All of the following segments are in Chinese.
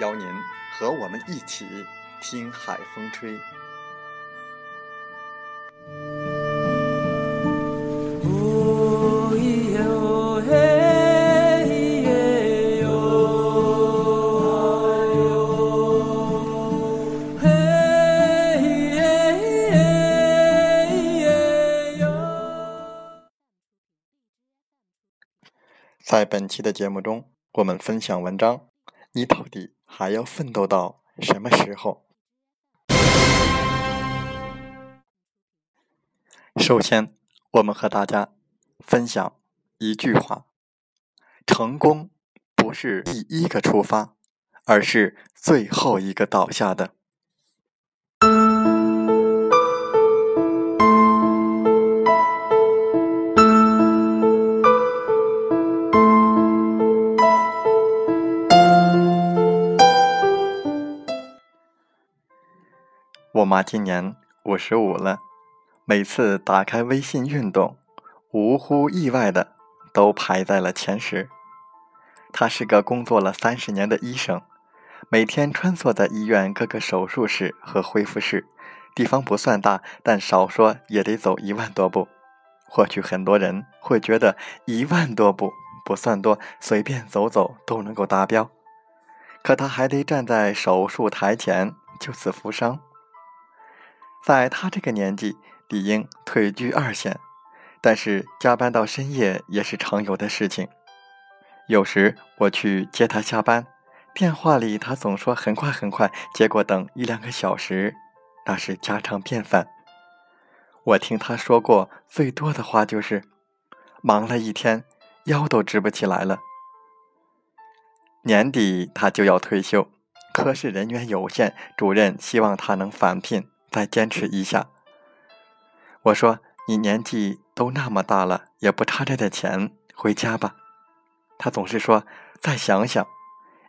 邀您和我们一起听海风吹。在本期的节目中，我们分享文章。你到底还要奋斗到什么时候？首先，我们和大家分享一句话：成功不是第一个出发，而是最后一个倒下的。妈今年五十五了，每次打开微信运动，无乎意外的都排在了前十。她是个工作了三十年的医生，每天穿梭在医院各个手术室和恢复室，地方不算大，但少说也得走一万多步。或许很多人会觉得一万多步不算多，随便走走都能够达标，可她还得站在手术台前救死扶伤。在他这个年纪，理应退居二线，但是加班到深夜也是常有的事情。有时我去接他下班，电话里他总说很快很快，结果等一两个小时，那是家常便饭。我听他说过最多的话就是：“忙了一天，腰都直不起来了。”年底他就要退休，科室人员有限，主任希望他能返聘。再坚持一下。我说：“你年纪都那么大了，也不差这点钱，回家吧。”他总是说：“再想想。”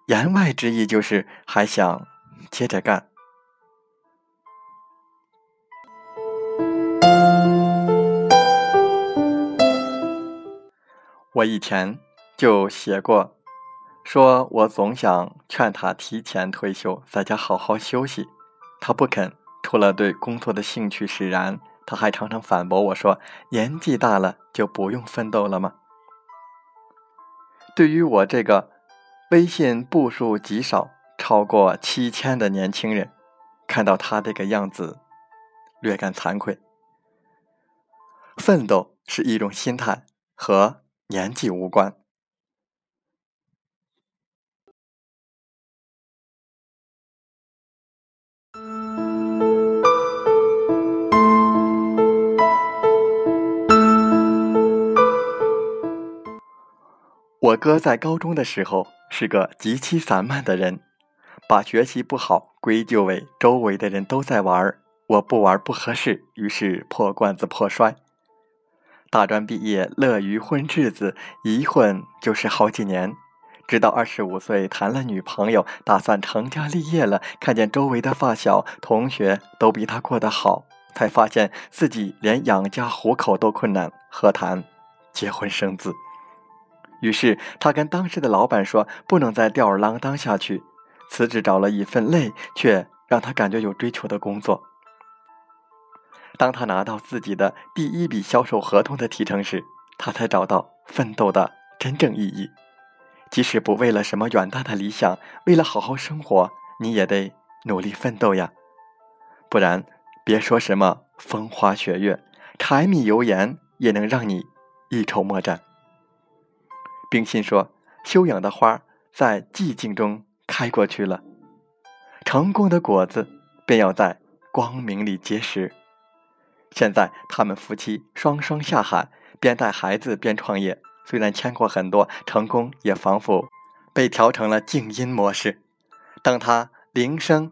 言外之意就是还想接着干。我以前就写过，说我总想劝他提前退休，在家好好休息，他不肯。除了对工作的兴趣使然，他还常常反驳我说：“年纪大了就不用奋斗了吗？”对于我这个微信步数极少、超过七千的年轻人，看到他这个样子，略感惭愧。奋斗是一种心态，和年纪无关。我哥在高中的时候是个极其散漫的人，把学习不好归咎为周围的人都在玩我不玩不合适，于是破罐子破摔。大专毕业，乐于混日子，一混就是好几年，直到二十五岁谈了女朋友，打算成家立业了，看见周围的发小同学都比他过得好，才发现自己连养家糊口都困难，何谈结婚生子？于是他跟当时的老板说：“不能再吊儿郎当下去，辞职找了一份累却让他感觉有追求的工作。”当他拿到自己的第一笔销售合同的提成时，他才找到奋斗的真正意义。即使不为了什么远大的理想，为了好好生活，你也得努力奋斗呀。不然，别说什么风花雪月，柴米油盐也能让你一筹莫展。冰心说：“修养的花在寂静中开过去了，成功的果子便要在光明里结实。”现在他们夫妻双双下海，边带孩子边创业。虽然牵过很多，成功也仿佛被调成了静音模式，当它铃声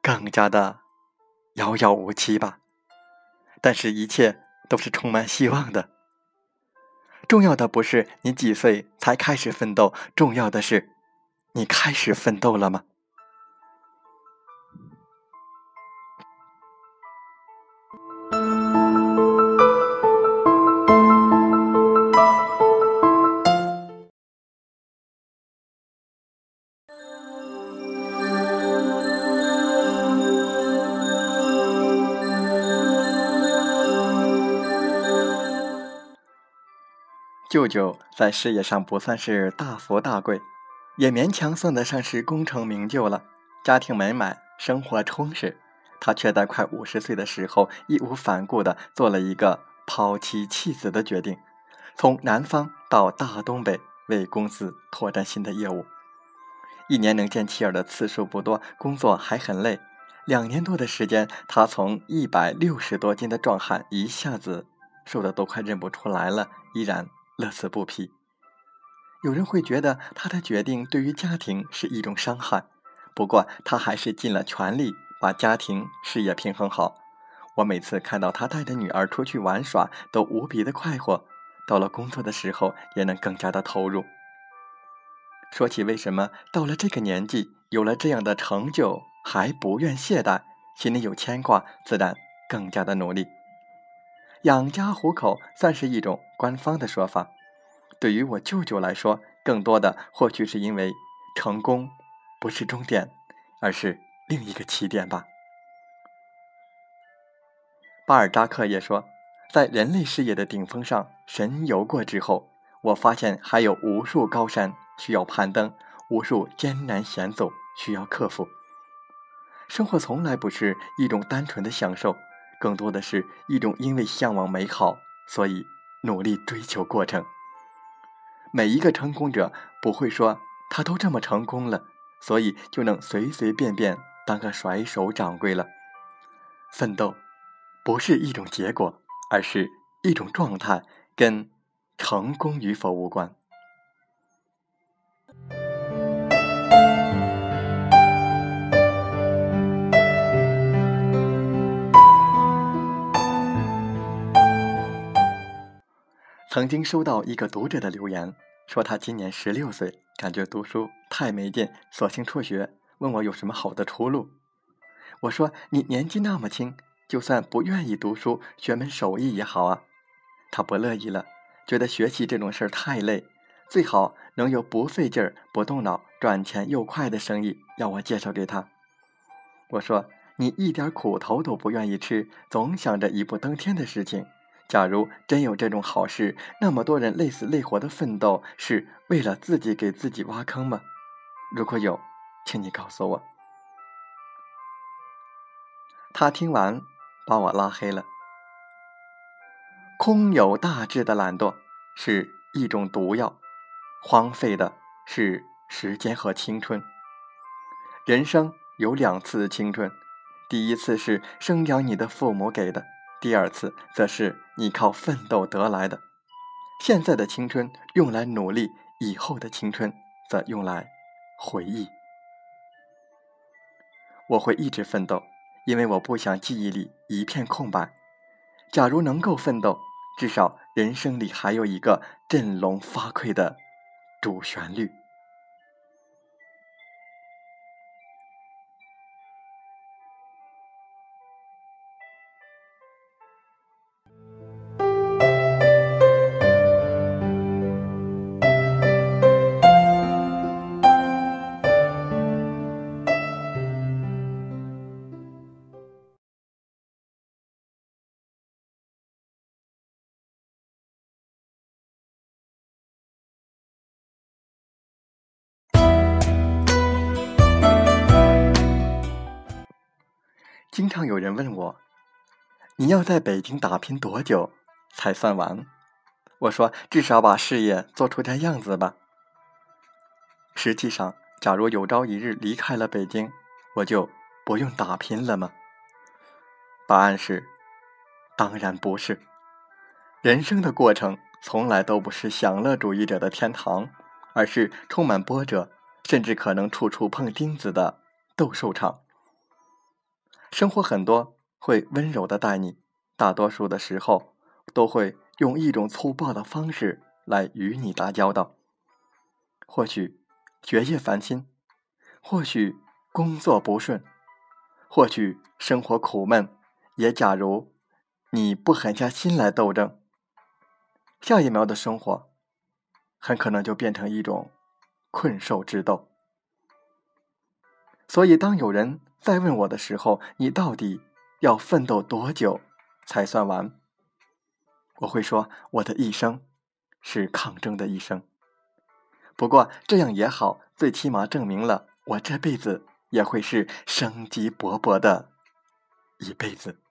更加的遥遥无期吧。但是，一切都是充满希望的。重要的不是你几岁才开始奋斗，重要的是你开始奋斗了吗？舅舅在事业上不算是大富大贵，也勉强算得上是功成名就了，家庭美满，生活充实。他却在快五十岁的时候，义无反顾地做了一个抛妻弃子的决定，从南方到大东北为公司拓展新的业务。一年能见妻儿的次数不多，工作还很累。两年多的时间，他从一百六十多斤的壮汉，一下子瘦的都快认不出来了，依然。乐此不疲。有人会觉得他的决定对于家庭是一种伤害，不过他还是尽了全力把家庭事业平衡好。我每次看到他带着女儿出去玩耍，都无比的快活。到了工作的时候，也能更加的投入。说起为什么到了这个年纪，有了这样的成就还不愿懈怠，心里有牵挂，自然更加的努力。养家糊口算是一种官方的说法，对于我舅舅来说，更多的或许是因为成功不是终点，而是另一个起点吧。巴尔扎克也说，在人类事业的顶峰上神游过之后，我发现还有无数高山需要攀登，无数艰难险阻需要克服。生活从来不是一种单纯的享受。更多的是一种因为向往美好，所以努力追求过程。每一个成功者不会说他都这么成功了，所以就能随随便便当个甩手掌柜了。奋斗不是一种结果，而是一种状态，跟成功与否无关。曾经收到一个读者的留言，说他今年十六岁，感觉读书太没劲，索性辍学，问我有什么好的出路。我说你年纪那么轻，就算不愿意读书，学门手艺也好啊。他不乐意了，觉得学习这种事儿太累，最好能有不费劲儿、不动脑、赚钱又快的生意，要我介绍给他。我说你一点苦头都不愿意吃，总想着一步登天的事情。假如真有这种好事，那么多人累死累活的奋斗，是为了自己给自己挖坑吗？如果有，请你告诉我。他听完，把我拉黑了。空有大志的懒惰是一种毒药，荒废的是时间和青春。人生有两次青春，第一次是生养你的父母给的。第二次则是你靠奋斗得来的，现在的青春用来努力，以后的青春则用来回忆。我会一直奋斗，因为我不想记忆里一片空白。假如能够奋斗，至少人生里还有一个振聋发聩的主旋律。经常有人问我：“你要在北京打拼多久才算完？”我说：“至少把事业做出点样子吧。”实际上，假如有朝一日离开了北京，我就不用打拼了吗？答案是：当然不是。人生的过程从来都不是享乐主义者的天堂，而是充满波折，甚至可能处处碰钉子的斗兽场。生活很多会温柔的待你，大多数的时候都会用一种粗暴的方式来与你打交道。或许学业烦心，或许工作不顺，或许生活苦闷，也假如你不狠下心来斗争，下一秒的生活很可能就变成一种困兽之斗。所以，当有人再问我的时候，你到底要奋斗多久才算完？我会说，我的一生是抗争的一生。不过这样也好，最起码证明了我这辈子也会是生机勃勃的一辈子。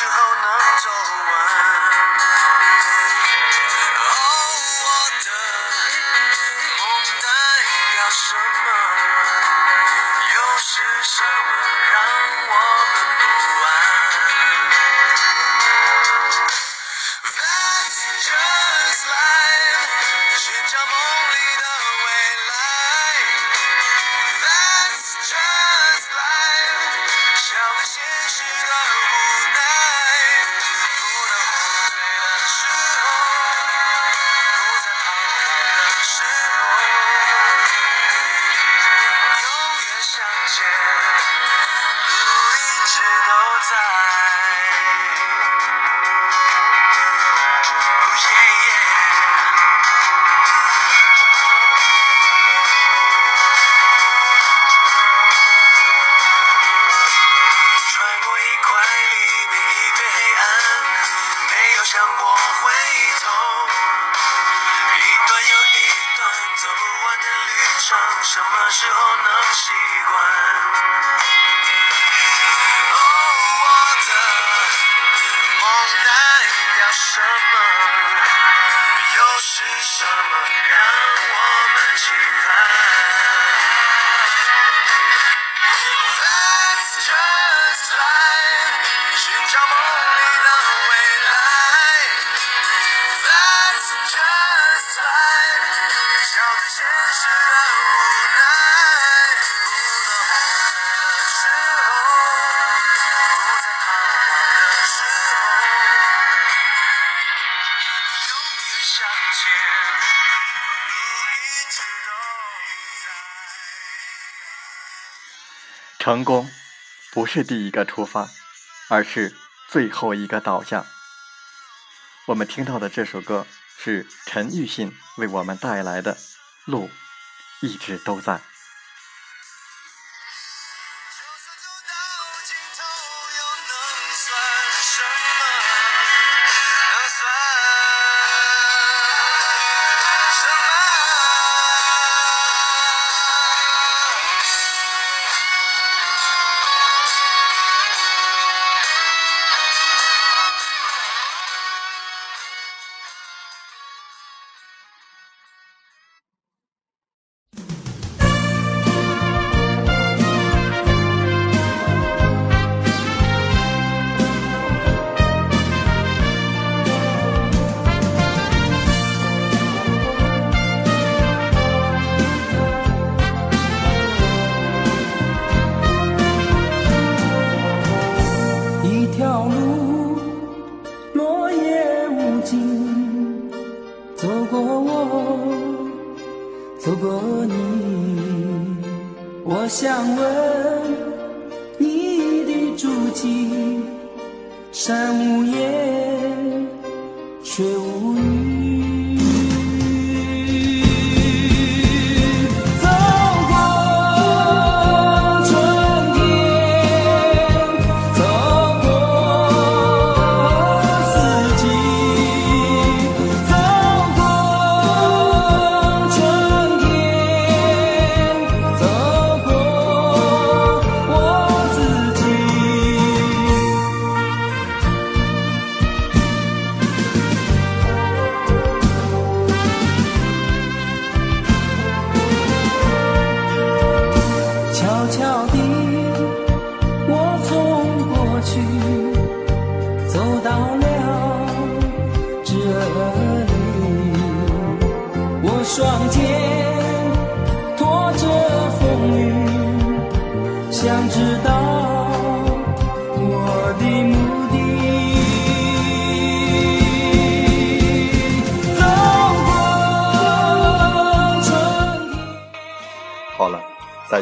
you hold Let's just try. Shoot 成功不是第一个出发，而是最后一个倒下。我们听到的这首歌是陈奕迅为我们带来的《路一直都在》。走过你，我想问你的足迹，山无言，水无。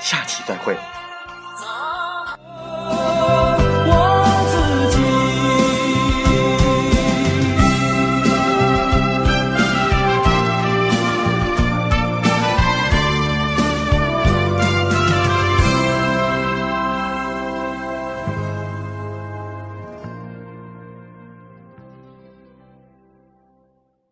下期再会。